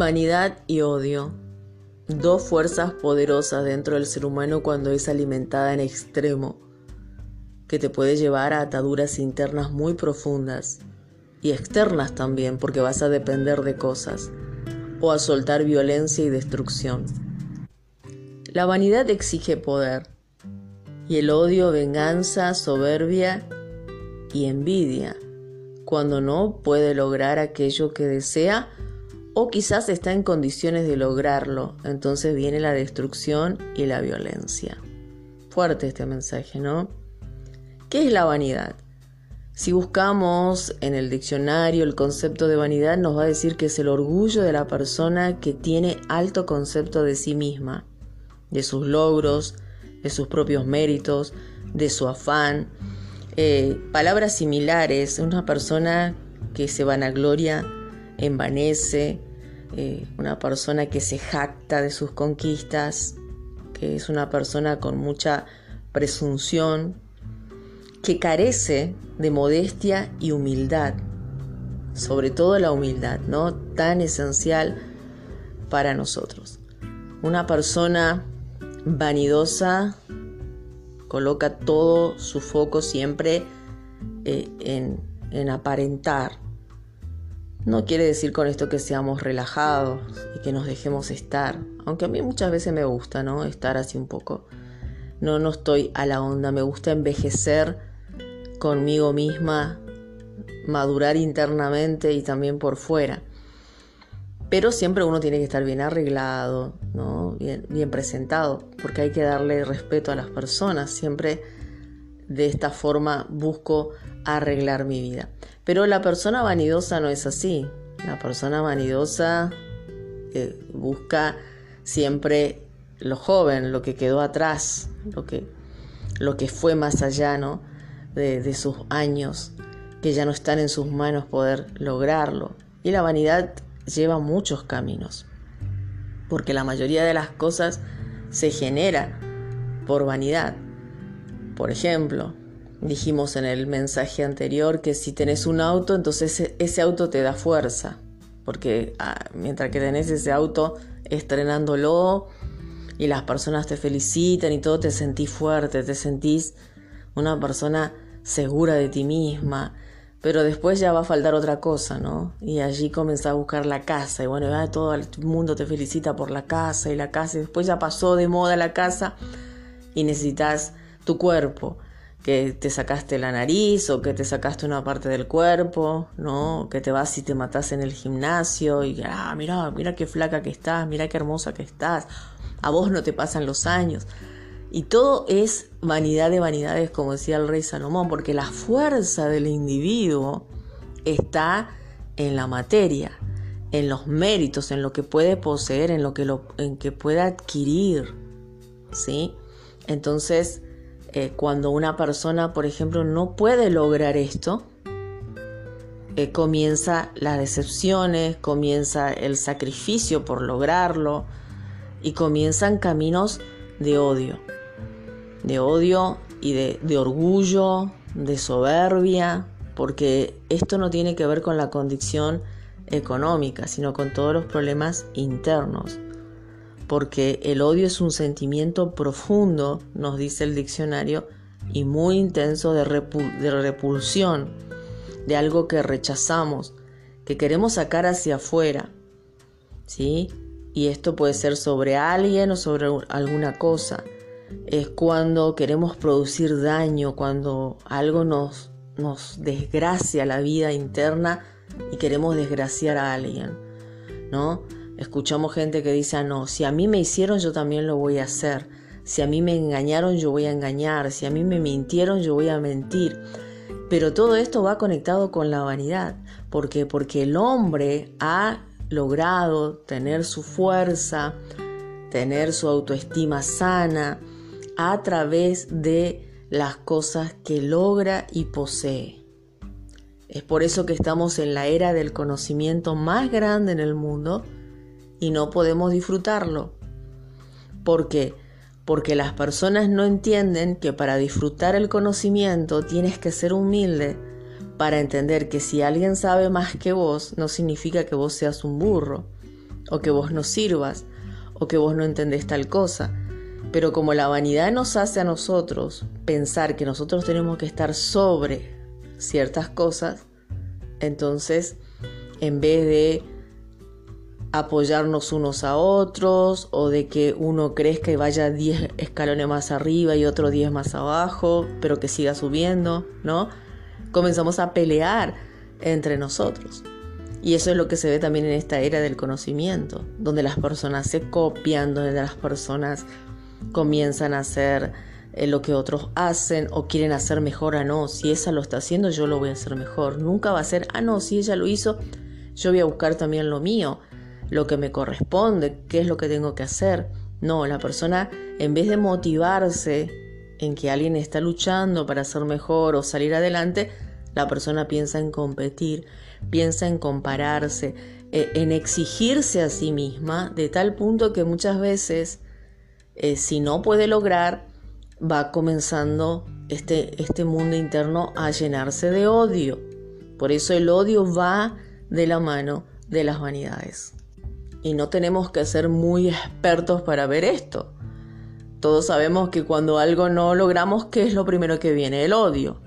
Vanidad y odio. Dos fuerzas poderosas dentro del ser humano cuando es alimentada en extremo, que te puede llevar a ataduras internas muy profundas y externas también, porque vas a depender de cosas, o a soltar violencia y destrucción. La vanidad exige poder, y el odio venganza, soberbia y envidia, cuando no puede lograr aquello que desea o quizás está en condiciones de lograrlo, entonces viene la destrucción y la violencia. Fuerte este mensaje, ¿no? ¿Qué es la vanidad? Si buscamos en el diccionario el concepto de vanidad, nos va a decir que es el orgullo de la persona que tiene alto concepto de sí misma, de sus logros, de sus propios méritos, de su afán. Eh, palabras similares, una persona que se vanagloria envanece, eh, una persona que se jacta de sus conquistas, que es una persona con mucha presunción, que carece de modestia y humildad, sobre todo la humildad, ¿no? Tan esencial para nosotros. Una persona vanidosa coloca todo su foco siempre eh, en, en aparentar, no quiere decir con esto que seamos relajados y que nos dejemos estar, aunque a mí muchas veces me gusta, ¿no? Estar así un poco. No, no estoy a la onda, me gusta envejecer conmigo misma, madurar internamente y también por fuera. Pero siempre uno tiene que estar bien arreglado, ¿no? bien, bien presentado, porque hay que darle respeto a las personas. Siempre de esta forma busco arreglar mi vida. Pero la persona vanidosa no es así. La persona vanidosa eh, busca siempre lo joven, lo que quedó atrás, lo que, lo que fue más allá ¿no? de, de sus años, que ya no están en sus manos poder lograrlo. Y la vanidad lleva muchos caminos, porque la mayoría de las cosas se genera por vanidad. Por ejemplo, Dijimos en el mensaje anterior que si tenés un auto, entonces ese auto te da fuerza, porque ah, mientras que tenés ese auto estrenándolo y las personas te felicitan y todo, te sentís fuerte, te sentís una persona segura de ti misma, pero después ya va a faltar otra cosa, ¿no? Y allí comenzás a buscar la casa y bueno, ya todo el mundo te felicita por la casa y la casa y después ya pasó de moda la casa y necesitas tu cuerpo que te sacaste la nariz o que te sacaste una parte del cuerpo, ¿no? Que te vas y te matas en el gimnasio y, ah, mira, mira qué flaca que estás, mira qué hermosa que estás, a vos no te pasan los años. Y todo es vanidad de vanidades, como decía el rey Salomón, porque la fuerza del individuo está en la materia, en los méritos, en lo que puede poseer, en lo que, lo, en que puede adquirir, ¿sí? Entonces, eh, cuando una persona, por ejemplo, no puede lograr esto, eh, comienza las decepciones, comienza el sacrificio por lograrlo y comienzan caminos de odio, de odio y de, de orgullo, de soberbia, porque esto no tiene que ver con la condición económica, sino con todos los problemas internos porque el odio es un sentimiento profundo, nos dice el diccionario, y muy intenso de, repulsión, de algo que rechazamos, que queremos sacar hacia afuera. ¿Sí? Y esto puede ser sobre alguien o sobre alguna cosa. Es cuando queremos producir daño, cuando algo nos, nos desgracia la vida interna y queremos desgraciar a alguien. ¿No? Escuchamos gente que dice, ah, no, si a mí me hicieron, yo también lo voy a hacer. Si a mí me engañaron, yo voy a engañar. Si a mí me mintieron, yo voy a mentir. Pero todo esto va conectado con la vanidad. ¿Por qué? Porque el hombre ha logrado tener su fuerza, tener su autoestima sana a través de las cosas que logra y posee. Es por eso que estamos en la era del conocimiento más grande en el mundo y no podemos disfrutarlo. ¿Por qué? Porque las personas no entienden que para disfrutar el conocimiento tienes que ser humilde para entender que si alguien sabe más que vos no significa que vos seas un burro o que vos no sirvas, o que vos no entendés tal cosa. Pero como la vanidad nos hace a nosotros pensar que nosotros tenemos que estar sobre ciertas cosas, entonces en vez de apoyarnos unos a otros o de que uno crezca y vaya 10 escalones más arriba y otro 10 más abajo, pero que siga subiendo, ¿no? Comenzamos a pelear entre nosotros. Y eso es lo que se ve también en esta era del conocimiento, donde las personas se copian, donde las personas comienzan a hacer eh, lo que otros hacen o quieren hacer mejor a no. Si esa lo está haciendo, yo lo voy a hacer mejor. Nunca va a ser, ah, no, si ella lo hizo, yo voy a buscar también lo mío, lo que me corresponde, qué es lo que tengo que hacer. No, la persona, en vez de motivarse en que alguien está luchando para ser mejor o salir adelante, la persona piensa en competir, piensa en compararse, eh, en exigirse a sí misma, de tal punto que muchas veces, eh, si no puede lograr, va comenzando este, este mundo interno a llenarse de odio. Por eso el odio va de la mano de las vanidades. Y no tenemos que ser muy expertos para ver esto. Todos sabemos que cuando algo no logramos, ¿qué es lo primero que viene? El odio,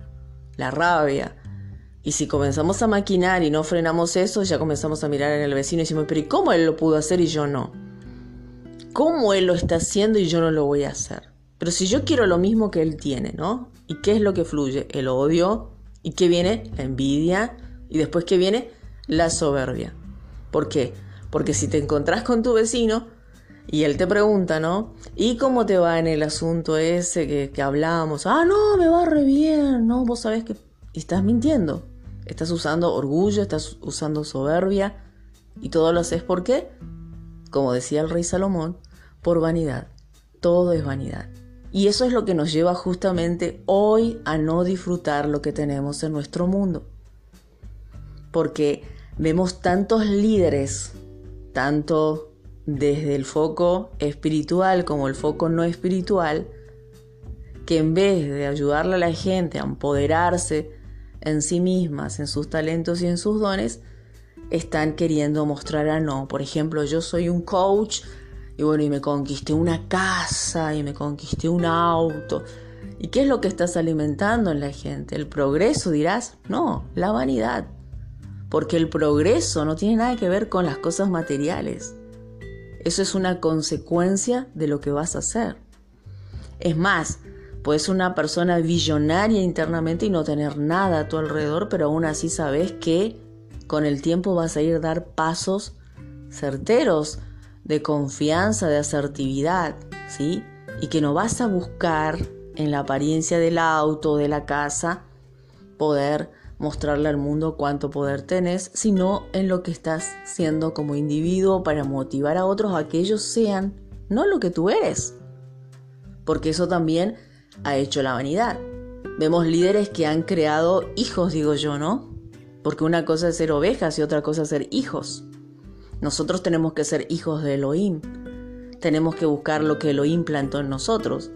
la rabia. Y si comenzamos a maquinar y no frenamos eso, ya comenzamos a mirar en el vecino y decimos, pero ¿y cómo él lo pudo hacer y yo no? ¿Cómo él lo está haciendo y yo no lo voy a hacer? Pero si yo quiero lo mismo que él tiene, ¿no? ¿Y qué es lo que fluye? El odio. ¿Y qué viene? La envidia. Y después qué viene? La soberbia. ¿Por qué? Porque si te encontrás con tu vecino y él te pregunta, ¿no? ¿Y cómo te va en el asunto ese que, que hablamos? Ah, no, me va re bien. No, vos sabés que estás mintiendo. Estás usando orgullo, estás usando soberbia. Y todo lo haces por qué? Como decía el rey Salomón, por vanidad. Todo es vanidad. Y eso es lo que nos lleva justamente hoy a no disfrutar lo que tenemos en nuestro mundo. Porque vemos tantos líderes, tanto desde el foco espiritual como el foco no espiritual, que en vez de ayudarle a la gente a empoderarse en sí mismas, en sus talentos y en sus dones, están queriendo mostrar a no. Por ejemplo, yo soy un coach y bueno, y me conquisté una casa y me conquisté un auto. ¿Y qué es lo que estás alimentando en la gente? ¿El progreso dirás? No, la vanidad. Porque el progreso no tiene nada que ver con las cosas materiales. Eso es una consecuencia de lo que vas a hacer. Es más, puedes ser una persona billonaria internamente y no tener nada a tu alrededor, pero aún así sabes que con el tiempo vas a ir a dar pasos certeros de confianza, de asertividad, ¿sí? Y que no vas a buscar en la apariencia del auto, de la casa, poder mostrarle al mundo cuánto poder tenés, sino en lo que estás siendo como individuo para motivar a otros a que ellos sean no lo que tú eres. Porque eso también ha hecho la vanidad. Vemos líderes que han creado hijos, digo yo, ¿no? Porque una cosa es ser ovejas y otra cosa es ser hijos. Nosotros tenemos que ser hijos de Elohim. Tenemos que buscar lo que Elohim plantó en nosotros.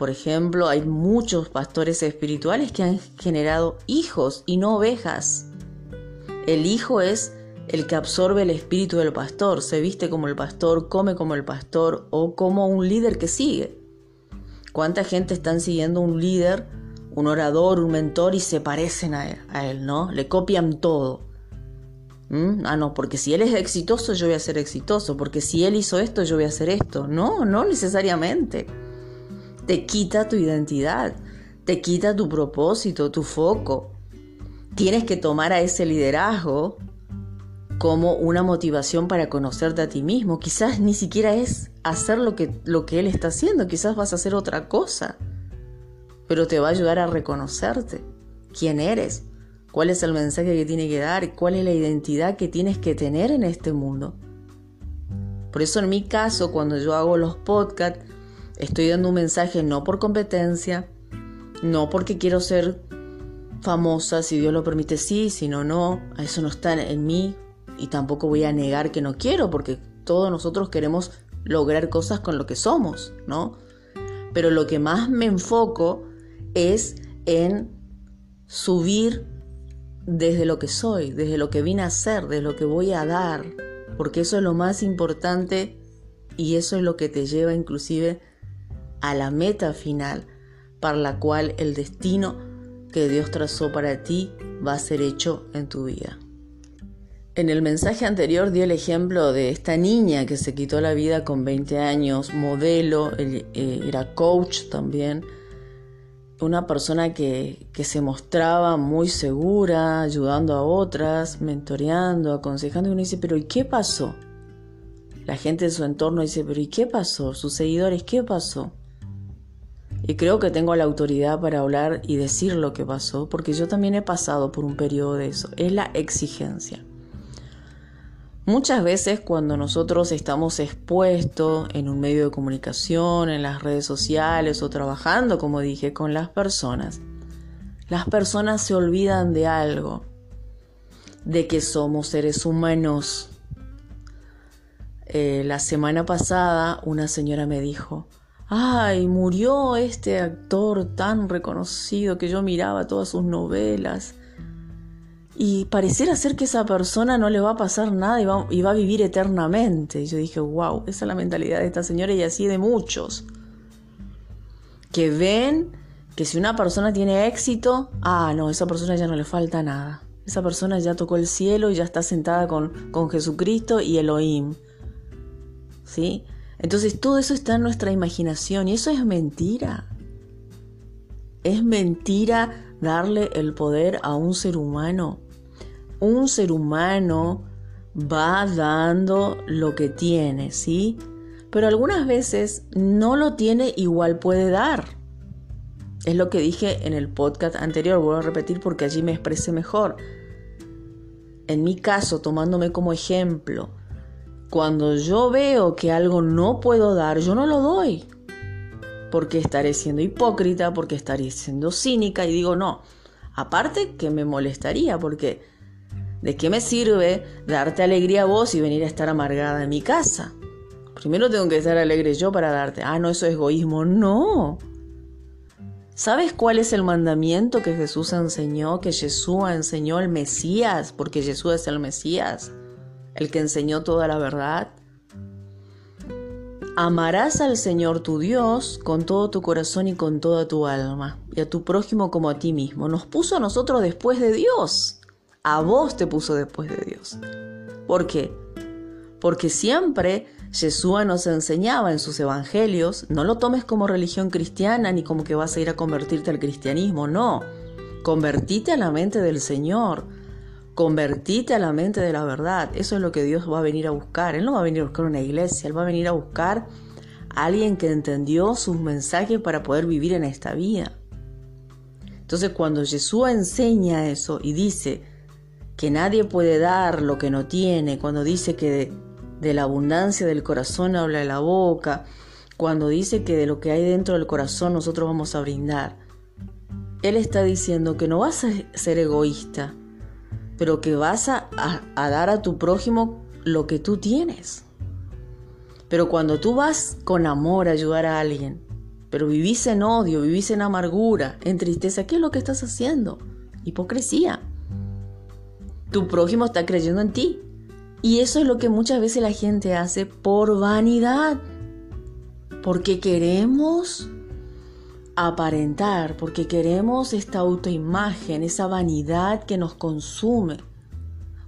Por ejemplo, hay muchos pastores espirituales que han generado hijos y no ovejas. El hijo es el que absorbe el espíritu del pastor, se viste como el pastor, come como el pastor o como un líder que sigue. ¿Cuánta gente están siguiendo un líder, un orador, un mentor y se parecen a él, ¿no? Le copian todo. ¿Mm? Ah, no, porque si él es exitoso, yo voy a ser exitoso, porque si él hizo esto, yo voy a hacer esto. No, no necesariamente. Te quita tu identidad, te quita tu propósito, tu foco. Tienes que tomar a ese liderazgo como una motivación para conocerte a ti mismo. Quizás ni siquiera es hacer lo que, lo que él está haciendo, quizás vas a hacer otra cosa, pero te va a ayudar a reconocerte quién eres cuál es el mensaje que tiene que dar, cuál es la identidad que tienes que tener en este mundo. Por eso en mi caso, cuando yo hago los podcasts, estoy dando un mensaje no por competencia, no porque quiero ser famosa, si Dios lo permite sí, si no, no, eso no está en mí y tampoco voy a negar que no quiero, porque todos nosotros queremos lograr cosas con lo que somos, ¿no? Pero lo que más me enfoco es en subir desde lo que soy, desde lo que vine a ser, desde lo que voy a dar, porque eso es lo más importante y eso es lo que te lleva inclusive a la meta final para la cual el destino que Dios trazó para ti va a ser hecho en tu vida. En el mensaje anterior di el ejemplo de esta niña que se quitó la vida con 20 años, modelo, eh, era coach también, una persona que, que, se mostraba muy segura, ayudando a otras, mentoreando, aconsejando, y uno dice, pero ¿y qué pasó? La gente de su entorno dice, pero ¿y qué pasó? Sus seguidores, ¿qué pasó? Y creo que tengo la autoridad para hablar y decir lo que pasó, porque yo también he pasado por un periodo de eso. Es la exigencia. Muchas veces cuando nosotros estamos expuestos en un medio de comunicación, en las redes sociales o trabajando, como dije, con las personas, las personas se olvidan de algo, de que somos seres humanos. Eh, la semana pasada una señora me dijo, ay, murió este actor tan reconocido que yo miraba todas sus novelas. Y pareciera ser que esa persona no le va a pasar nada y va, a vivir eternamente. Y yo dije, wow, esa es la mentalidad de esta señora y así de muchos. Que ven que si una persona tiene éxito, ah, no, esa persona ya no le falta nada. Esa persona ya tocó el cielo y ya está sentada con, con Jesucristo y Elohim. ¿Sí? Entonces todo eso está en nuestra imaginación y eso es mentira. Es mentira darle el poder a un ser humano. Un ser humano va dando lo que tiene, ¿sí? Pero algunas veces no lo tiene, igual puede dar. Es lo que dije en el podcast anterior, voy a repetir porque allí me expresé mejor. En mi caso, tomándome como ejemplo, cuando yo veo que algo no puedo dar, yo no lo doy. Porque estaré siendo hipócrita, porque estaré siendo cínica y digo, no. Aparte que me molestaría, porque ¿de qué me sirve darte alegría a vos y venir a estar amargada en mi casa? Primero tengo que estar alegre yo para darte. Ah, no, eso es egoísmo. No. ¿Sabes cuál es el mandamiento que Jesús enseñó, que Jesús enseñó el Mesías? Porque Jesús es el Mesías el que enseñó toda la verdad. Amarás al Señor tu Dios con todo tu corazón y con toda tu alma, y a tu prójimo como a ti mismo. Nos puso a nosotros después de Dios. A vos te puso después de Dios. ¿Por qué? Porque siempre Jesús nos enseñaba en sus evangelios, no lo tomes como religión cristiana ni como que vas a ir a convertirte al cristianismo, no. Convertite a la mente del Señor Convertite a la mente de la verdad. Eso es lo que Dios va a venir a buscar. Él no va a venir a buscar una iglesia, Él va a venir a buscar a alguien que entendió sus mensajes para poder vivir en esta vida. Entonces cuando Jesús enseña eso y dice que nadie puede dar lo que no tiene, cuando dice que de, de la abundancia del corazón habla la boca, cuando dice que de lo que hay dentro del corazón nosotros vamos a brindar, Él está diciendo que no vas a ser egoísta, pero que vas a, dar a tu prójimo lo que tú tienes. Pero cuando tú vas con amor a ayudar a alguien, pero vivís en odio, vivís en amargura, en tristeza, ¿qué es lo que estás haciendo? Hipocresía. Tu prójimo está creyendo en ti. Y eso es lo que muchas veces la gente hace por vanidad. Porque queremos aparentar, porque queremos esta autoimagen, esa vanidad que nos consume.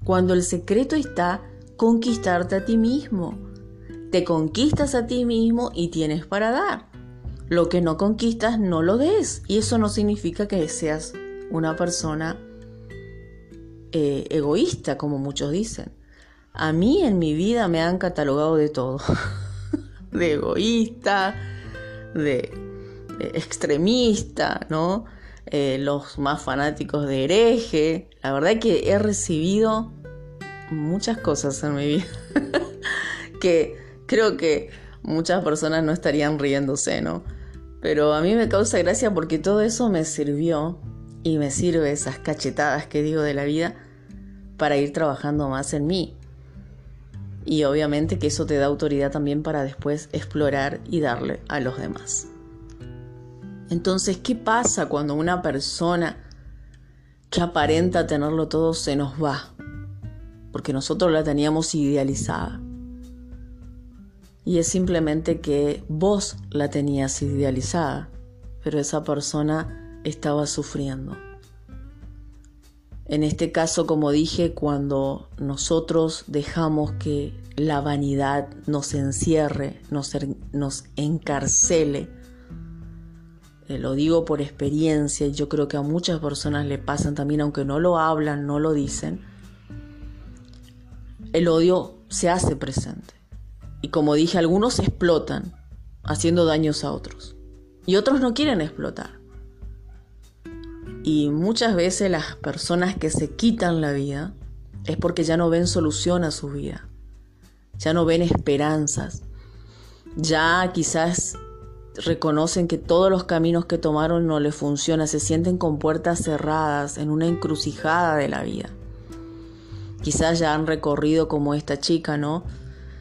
Cuando el secreto está conquistarte a ti mismo. Te conquistas a ti mismo y tienes para dar. Lo que no conquistas no lo des. Y eso no significa que seas una persona eh, egoísta, como muchos dicen. A mí en mi vida me han catalogado de todo. de egoísta, de extremista, ¿no? Eh, los más fanáticos de hereje. La verdad que he recibido muchas cosas en mi vida que creo que muchas personas no estarían riéndose, ¿no? Pero a mí me causa gracia porque todo eso me sirvió y me sirve esas cachetadas que digo de la vida para ir trabajando más en mí. Y obviamente que eso te da autoridad también para después explorar y darle a los demás. Entonces, ¿qué pasa cuando una persona que aparenta tenerlo todo se nos va? porque nosotros la teníamos idealizada. Y es simplemente que vos la tenías idealizada, pero esa persona estaba sufriendo. En este caso, como dije, cuando nosotros dejamos que la vanidad nos encierre, nos, encarcele, eh, lo digo por experiencia yo creo que a muchas personas le pasan también, aunque no lo hablan, no lo dicen, el odio se hace presente. Y como dije, algunos explotan haciendo daños a otros. Y otros no quieren explotar. Y muchas veces las personas que se quitan la vida es porque ya no ven solución a su vida. Ya no ven esperanzas. Ya quizás reconocen que todos los caminos que tomaron no les funcionan. Se sienten con puertas cerradas en una encrucijada de la vida. Quizás ya han recorrido como esta chica, ¿no?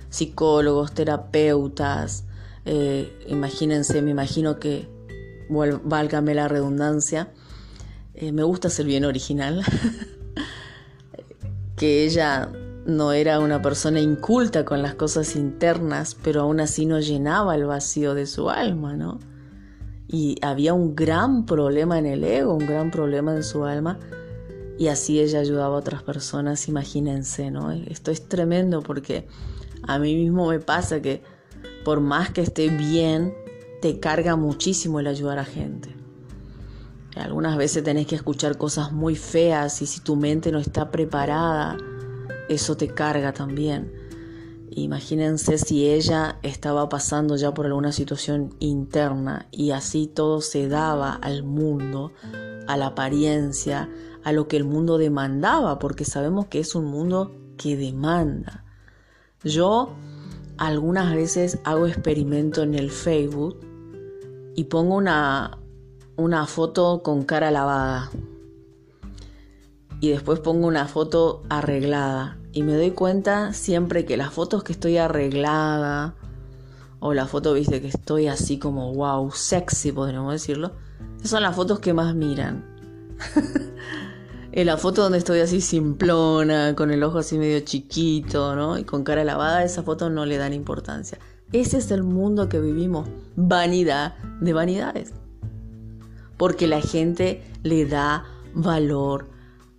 Psicólogos, terapeutas. Eh, imagínense, me imagino que, válgame la redundancia, eh, me gusta ser bien original, que ella no era una persona inculta con las cosas internas, pero aún así no llenaba el vacío de su alma, ¿no? Y había un gran problema en el ego, un gran problema en su alma, y así ella ayudaba a otras personas, imagínense, ¿no? Esto es tremendo porque a mí mismo me pasa que por más que esté bien, te carga muchísimo el ayudar a gente. Algunas veces tenés que escuchar cosas muy feas y si tu mente no está preparada, eso te carga también. Imagínense si ella estaba pasando ya por alguna situación interna y así todo se daba al mundo, a la apariencia, a lo que el mundo demandaba, porque sabemos que es un mundo que demanda. Yo algunas veces hago experimento en el Facebook y pongo una, una foto con cara lavada. Y después pongo una foto arreglada. Y me doy cuenta siempre que las fotos que estoy arreglada, o la foto, viste, que estoy así como wow, sexy, podríamos decirlo, son las fotos que más miran. en la foto donde estoy así simplona, con el ojo así medio chiquito, ¿no? Y con cara lavada, esa foto no le dan importancia. Ese es el mundo que vivimos. Vanidad de vanidades porque la gente le da valor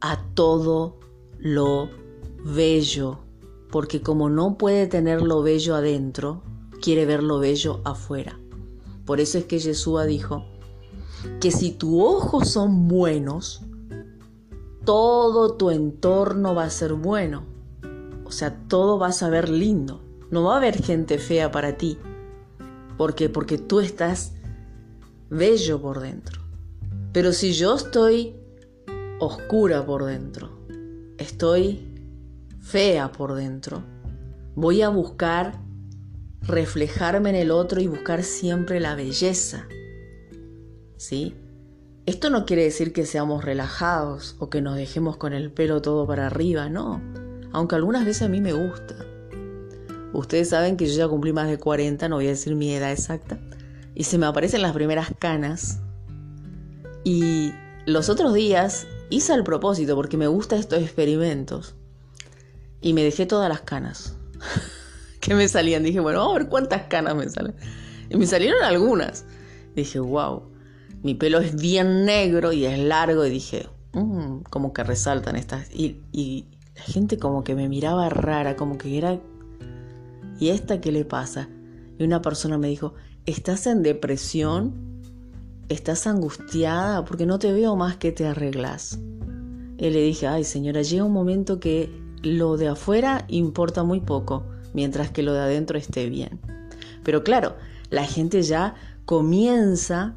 a todo lo bello, porque como no puede tener lo bello adentro, quiere ver lo bello afuera. Por eso es que Jesús dijo que si tus ojos son buenos, todo tu entorno va a ser bueno. O sea, todo va a ver lindo. No va a haber gente fea para ti. ¿Por qué? Porque tú estás bello por dentro. Pero si yo estoy oscura por dentro, estoy fea por dentro, voy a buscar reflejarme en el otro y buscar siempre la belleza. ¿Sí? Esto no quiere decir que seamos relajados o que nos dejemos con el pelo todo para arriba, no. Aunque algunas veces a mí me gusta. Ustedes saben que yo ya cumplí más de 40, no voy a decir mi edad exacta, y se me aparecen las primeras canas y los otros días hice el propósito porque me gustan estos experimentos y me dejé todas las canas que me salían. Dije, bueno, vamos a ver cuántas canas me salen. Y me salieron algunas. Dije, wow, mi pelo es bien negro y es largo. Y dije, mmm, como que resaltan estas. Y, y la gente como que me miraba rara, como que era... ¿Y esta qué le pasa? Y una persona me dijo, ¿estás en depresión? estás angustiada porque no te veo más que te arreglas. Y le dije, ay señora, llega un momento que lo de afuera importa muy poco, mientras que lo de adentro esté bien. Pero claro, la gente ya comienza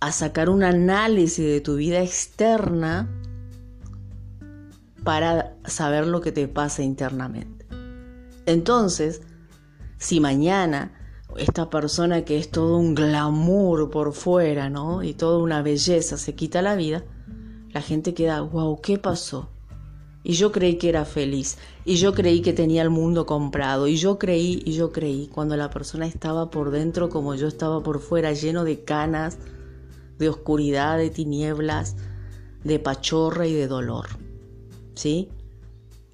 a sacar un análisis de tu vida externa para saber lo que te pasa internamente. Entonces, si mañana esta persona que es todo un glamour por fuera, ¿no? Y toda una belleza se quita la vida, la gente queda, wow, ¿qué pasó? Y yo creí que era feliz, y yo creí que tenía el mundo comprado, y yo creí, y yo creí, cuando la persona estaba por dentro como yo estaba por fuera, lleno de canas, de oscuridad, de tinieblas, de pachorra y de dolor. ¿Sí?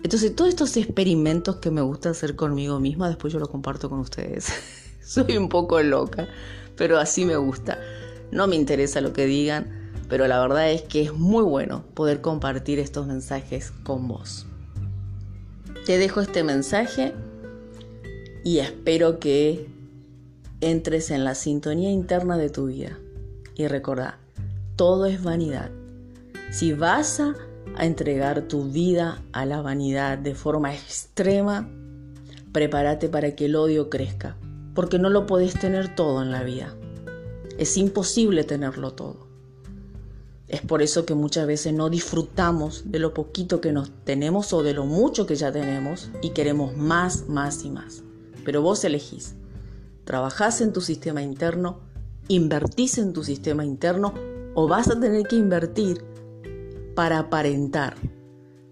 Entonces, todos estos experimentos que me gusta hacer conmigo misma, después yo lo comparto con ustedes. Soy un poco loca, pero así me gusta. No me interesa lo que digan, pero la verdad es que es muy bueno poder compartir estos mensajes con vos. Te dejo este mensaje y espero que entres en la sintonía interna de tu vida. Y recordá, todo es vanidad. Si vas a, entregar tu vida a la vanidad de forma extrema, prepárate para que el odio crezca, porque no lo podés tener todo en la vida. Es imposible tenerlo todo. Es por eso que muchas veces no disfrutamos de lo poquito que nos tenemos o de lo mucho que ya tenemos y queremos más, más y más. Pero vos elegís. Trabajás en tu sistema interno, invertís en tu sistema interno o vas a tener que invertir para aparentar.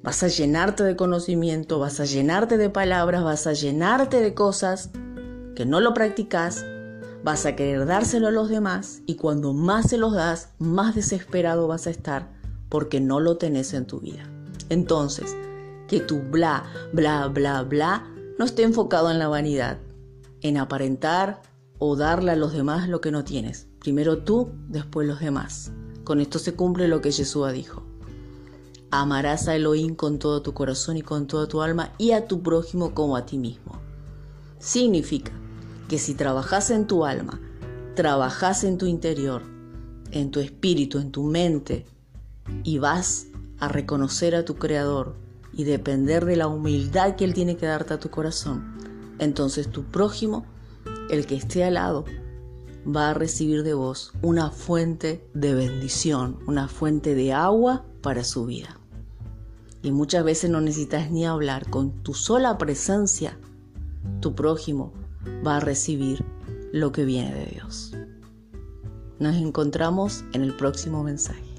Vas a llenarte de conocimiento, vas a llenarte de palabras, vas a llenarte de cosas que no lo practicas, vas a querer dárselo a los demás y cuando más se los das, más desesperado vas a estar porque no lo tenés en tu vida. Entonces, que tu bla, bla, bla, bla no esté enfocado en la vanidad, en aparentar o darle a los demás lo que no tienes. Primero tú, después los demás. Con esto se cumple lo que Jesús dijo. Amarás a Elohim con todo tu corazón y con toda tu alma y a tu prójimo como a ti mismo. Significa que si trabajas en tu alma, trabajas en tu interior, en tu espíritu, en tu mente, y vas a reconocer a tu Creador y depender de la humildad que Él tiene que darte a tu corazón, entonces tu prójimo, el que esté al lado, va a recibir de vos una fuente de bendición, una fuente de agua para su vida. Y muchas veces no necesitas ni hablar, con tu sola presencia, tu prójimo va a recibir lo que viene de Dios. Nos encontramos en el próximo mensaje.